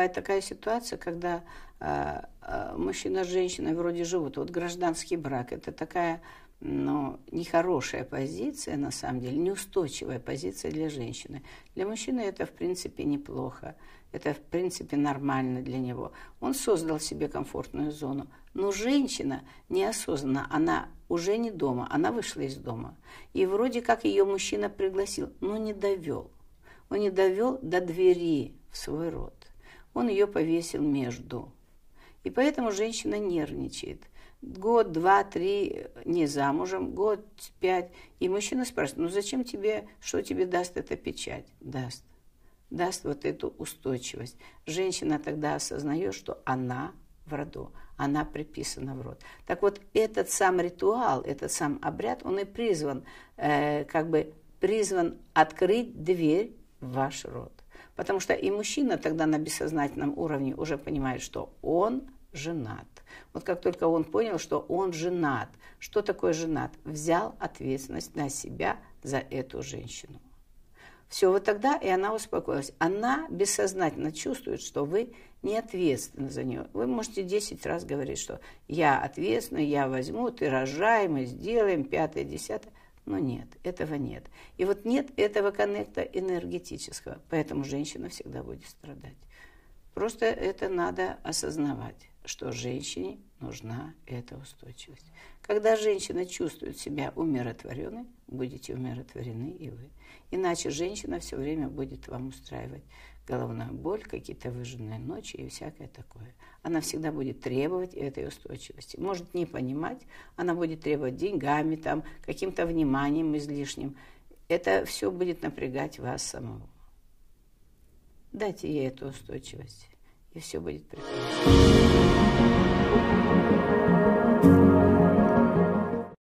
бывает такая ситуация, когда э, э, мужчина с женщиной вроде живут. Вот гражданский брак – это такая но нехорошая позиция, на самом деле, неустойчивая позиция для женщины. Для мужчины это, в принципе, неплохо. Это, в принципе, нормально для него. Он создал себе комфортную зону. Но женщина неосознанно, она уже не дома, она вышла из дома. И вроде как ее мужчина пригласил, но не довел. Он не довел до двери в свой род. Он ее повесил между. И поэтому женщина нервничает год, два, три не замужем, год, пять. И мужчина спрашивает, ну зачем тебе, что тебе даст эта печать? Даст. Даст вот эту устойчивость. Женщина тогда осознает, что она в роду, она приписана в род. Так вот, этот сам ритуал, этот сам обряд, он и призван, э, как бы призван открыть дверь в ваш род. Потому что и мужчина тогда на бессознательном уровне уже понимает, что он женат. Вот как только он понял, что он женат, что такое женат, взял ответственность на себя за эту женщину. Все, вот тогда и она успокоилась. Она бессознательно чувствует, что вы не ответственны за нее. Вы можете 10 раз говорить, что я ответственна, я возьму, ты рожай, мы сделаем, пятое, десятое. Но нет, этого нет. И вот нет этого коннекта энергетического, поэтому женщина всегда будет страдать. Просто это надо осознавать что женщине нужна эта устойчивость. Когда женщина чувствует себя умиротворенной, будете умиротворены и вы. Иначе женщина все время будет вам устраивать головную боль, какие-то выжженные ночи и всякое такое. Она всегда будет требовать этой устойчивости. Может не понимать, она будет требовать деньгами, там, каким-то вниманием излишним. Это все будет напрягать вас самого. Дайте ей эту устойчивость и все будет прекрасно.